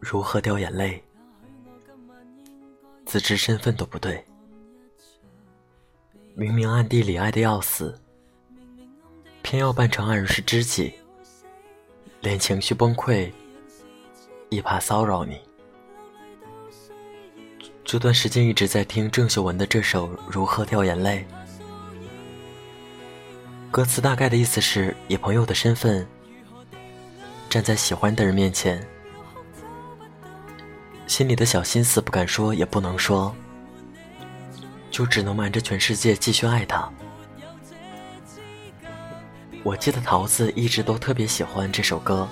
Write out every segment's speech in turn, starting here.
如何掉眼泪？自知身份都不对，明明暗地里爱的要死，偏要扮成二人是知己，连情绪崩溃亦怕骚扰你。这段时间一直在听郑秀文的这首《如何掉眼泪》，歌词大概的意思是以朋友的身份站在喜欢的人面前。心里的小心思不敢说，也不能说，就只能瞒着全世界继续爱他。我记得桃子一直都特别喜欢这首歌，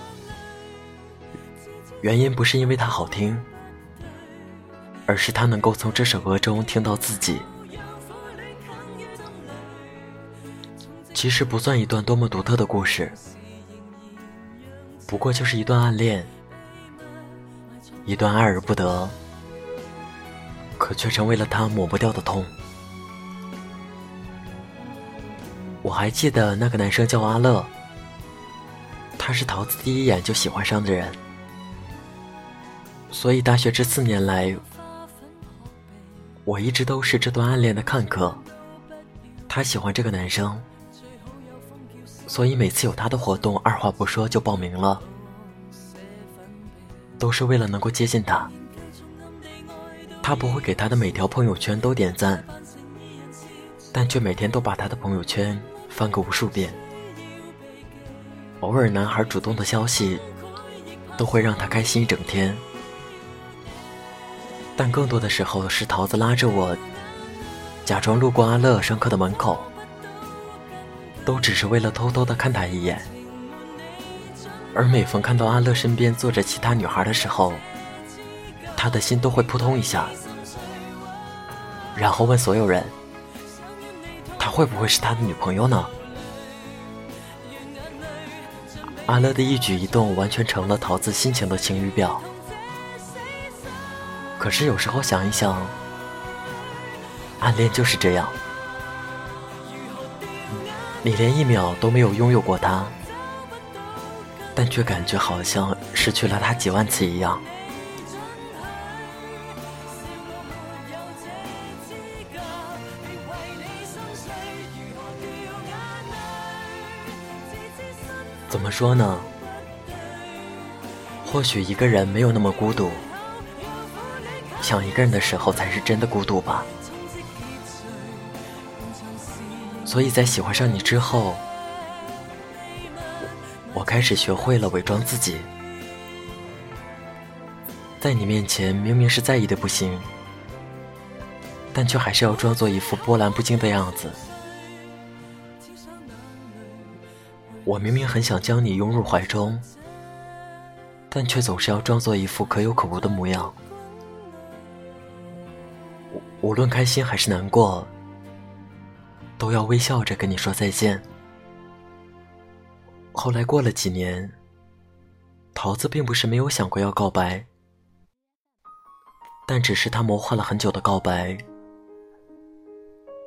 原因不是因为它好听，而是他能够从这首歌中听到自己。其实不算一段多么独特的故事，不过就是一段暗恋。一段爱而不得，可却成为了他抹不掉的痛。我还记得那个男生叫阿乐，他是桃子第一眼就喜欢上的人，所以大学这四年来，我一直都是这段暗恋的看客。他喜欢这个男生，所以每次有他的活动，二话不说就报名了。都是为了能够接近他，他不会给他的每条朋友圈都点赞，但却每天都把他的朋友圈翻个无数遍。偶尔男孩主动的消息，都会让他开心一整天。但更多的时候是桃子拉着我，假装路过阿乐上课的门口，都只是为了偷偷的看他一眼。而每逢看到阿乐身边坐着其他女孩的时候，他的心都会扑通一下，然后问所有人：“他会不会是他的女朋友呢？”阿乐的一举一动完全成了桃子心情的晴雨表。可是有时候想一想，暗恋就是这样，你连一秒都没有拥有过他。但却感觉好像失去了他几万次一样。怎么说呢？或许一个人没有那么孤独，想一个人的时候才是真的孤独吧。所以在喜欢上你之后。我开始学会了伪装自己，在你面前明明是在意的不行，但却还是要装作一副波澜不惊的样子。我明明很想将你拥入怀中，但却总是要装作一副可有可无的模样。无论开心还是难过，都要微笑着跟你说再见。后来过了几年，桃子并不是没有想过要告白，但只是他谋划了很久的告白，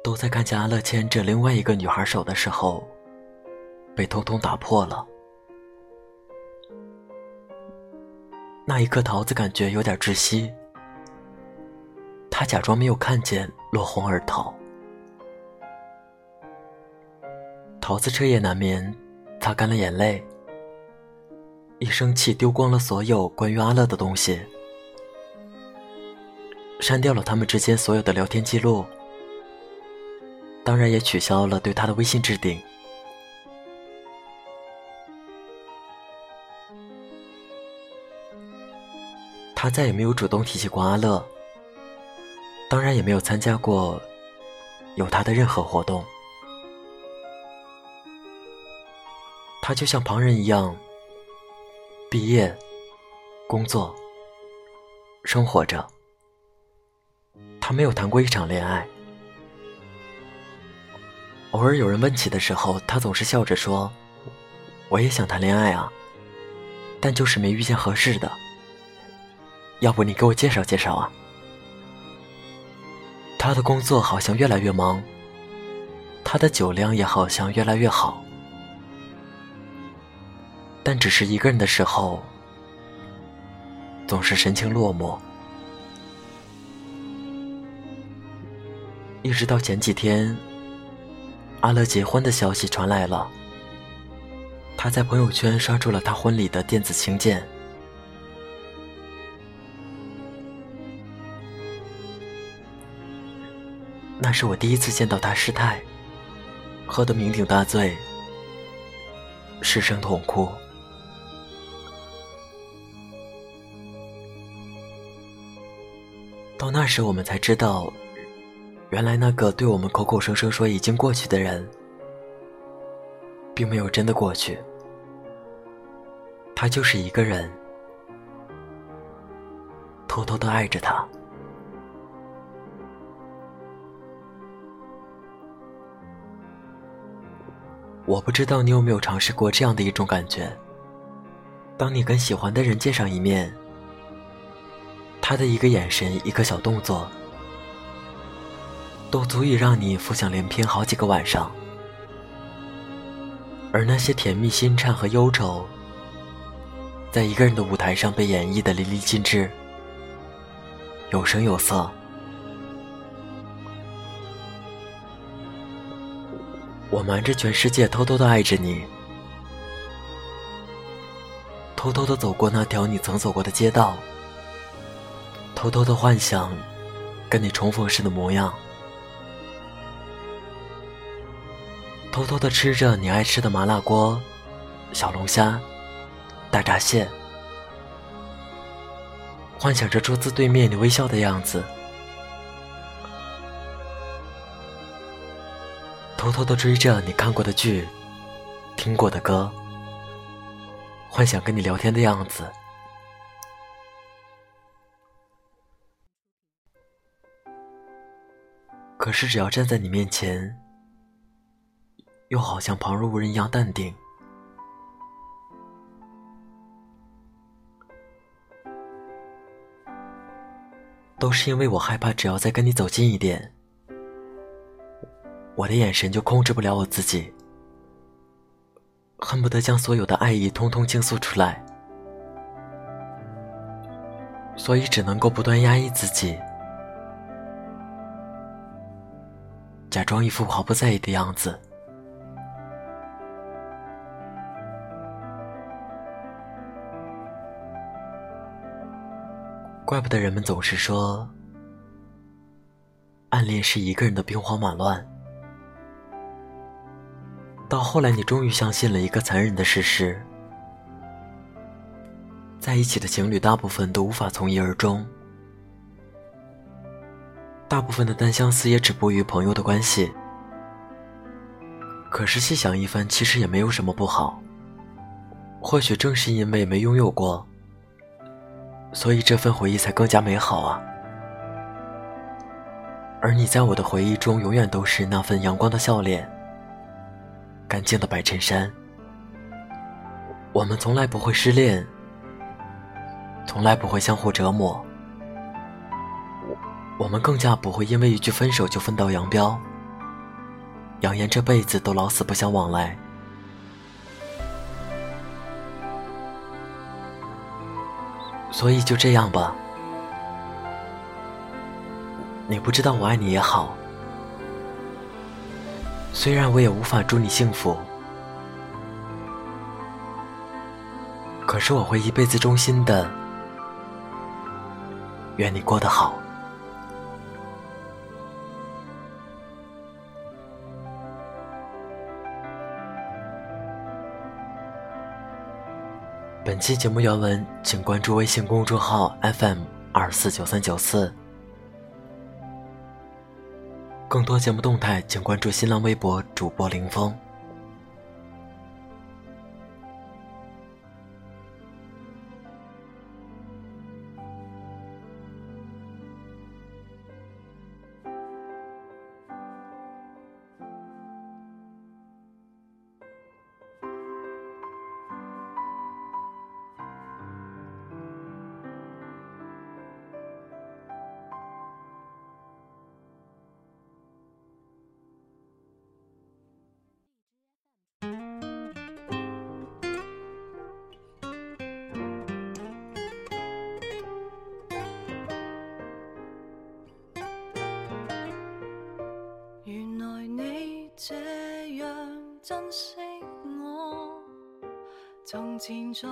都在看见阿乐牵着另外一个女孩手的时候，被通通打破了。那一刻，桃子感觉有点窒息，他假装没有看见，落荒而逃。桃子彻夜难眠。擦干了眼泪，一生气丢光了所有关于阿乐的东西，删掉了他们之间所有的聊天记录，当然也取消了对他的微信置顶。他再也没有主动提起过阿乐，当然也没有参加过有他的任何活动。他就像旁人一样，毕业、工作、生活着。他没有谈过一场恋爱。偶尔有人问起的时候，他总是笑着说：“我也想谈恋爱啊，但就是没遇见合适的。要不你给我介绍介绍啊？”他的工作好像越来越忙，他的酒量也好像越来越好，但只是一个人的时候，总是神情落寞。一直到前几天，阿乐结婚的消息传来了，他在朋友圈刷出了他婚礼的电子请柬。那是我第一次见到他失态，喝得酩酊大醉，失声痛哭。到那时，我们才知道。原来那个对我们口口声声说已经过去的人，并没有真的过去，他就是一个人，偷偷的爱着他。我不知道你有没有尝试过这样的一种感觉：当你跟喜欢的人见上一面，他的一个眼神，一个小动作。都足以让你浮想联翩好几个晚上，而那些甜蜜、心颤和忧愁，在一个人的舞台上被演绎的淋漓尽致，有声有色。我瞒着全世界，偷偷的爱着你，偷偷的走过那条你曾走过的街道，偷偷的幻想跟你重逢时的模样。偷偷的吃着你爱吃的麻辣锅、小龙虾、大闸蟹，幻想着桌子对面你微笑的样子；偷偷的追着你看过的剧、听过的歌，幻想跟你聊天的样子。可是，只要站在你面前。又好像旁若无人一样淡定，都是因为我害怕，只要再跟你走近一点，我的眼神就控制不了我自己，恨不得将所有的爱意通通倾诉出来，所以只能够不断压抑自己，假装一副毫不在意的样子。怪不得人们总是说，暗恋是一个人的兵荒马乱。到后来，你终于相信了一个残忍的事实：在一起的情侣大部分都无法从一而终，大部分的单相思也止步于朋友的关系。可是细想一番，其实也没有什么不好。或许正是因为没拥有过。所以这份回忆才更加美好啊！而你在我的回忆中，永远都是那份阳光的笑脸，干净的白衬衫。我们从来不会失恋，从来不会相互折磨，我们更加不会因为一句分手就分道扬镳，扬言这辈子都老死不相往来。所以就这样吧，你不知道我爱你也好，虽然我也无法祝你幸福，可是我会一辈子忠心的，愿你过得好。本期节目原文，请关注微信公众号 FM 二四九三九四。更多节目动态，请关注新浪微博主播林峰。珍惜我。从前在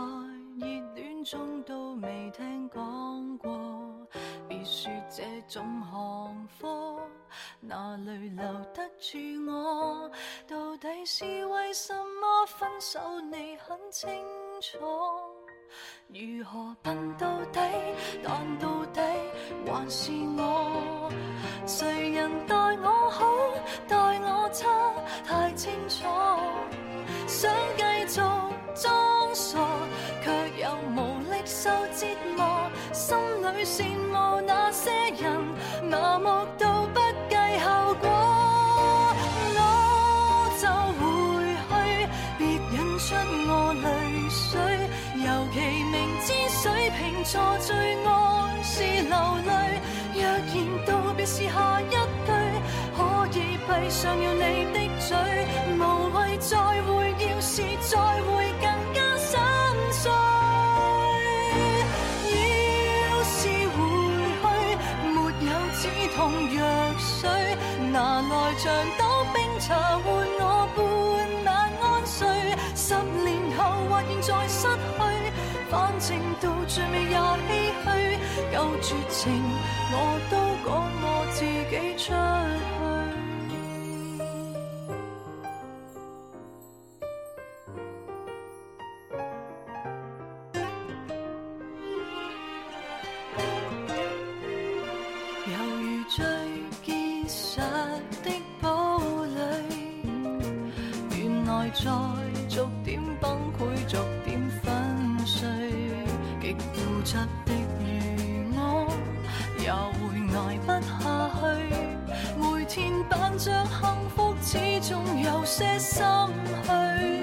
热恋中都未听讲过，别说这种行货，哪里留得住我？到底是为什么分手？你很清楚。如何笨到底？但到底还是我。谁人待我好，待我差，太清楚。想继续装傻，却又无力受折磨。心里羡慕那些人，麻木到明知水瓶座最爱是流泪，若然道别是下一句，可以闭上了你的嘴，无谓再会，要是再会更加心碎。要是回去，没有止痛药水，拿来像倒冰茶换我半晚安睡。十年后或现在失去，反正到最尾也唏嘘。够绝情，我都赶我自己出去。会挨不下去。每天扮着幸福，始终有些心虚。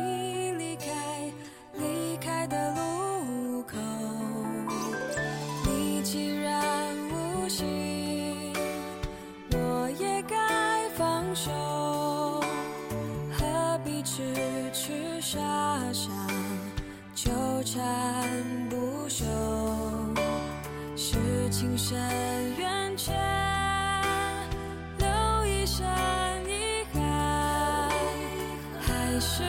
不休？是情深缘浅，留一身遗憾，还是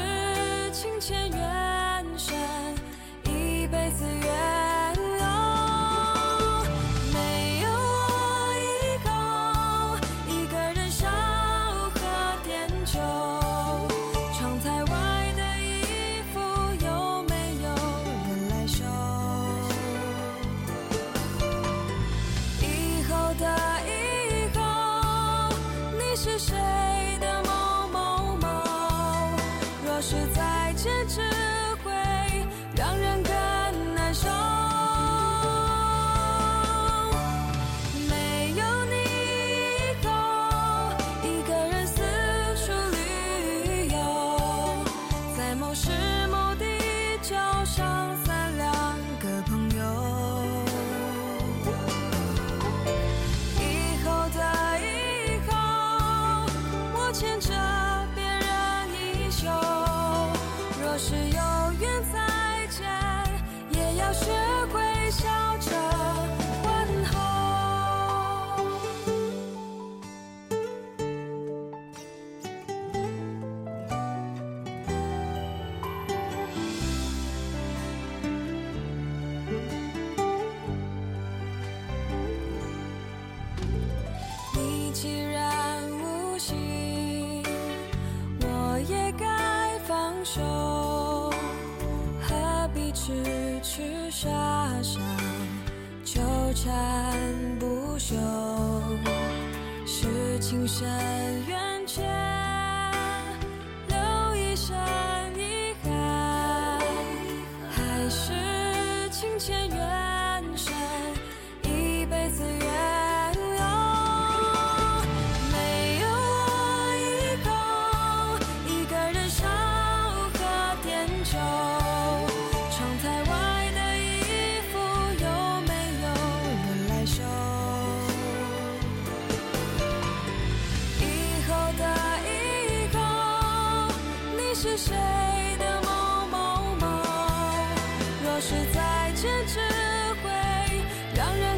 下智慧让人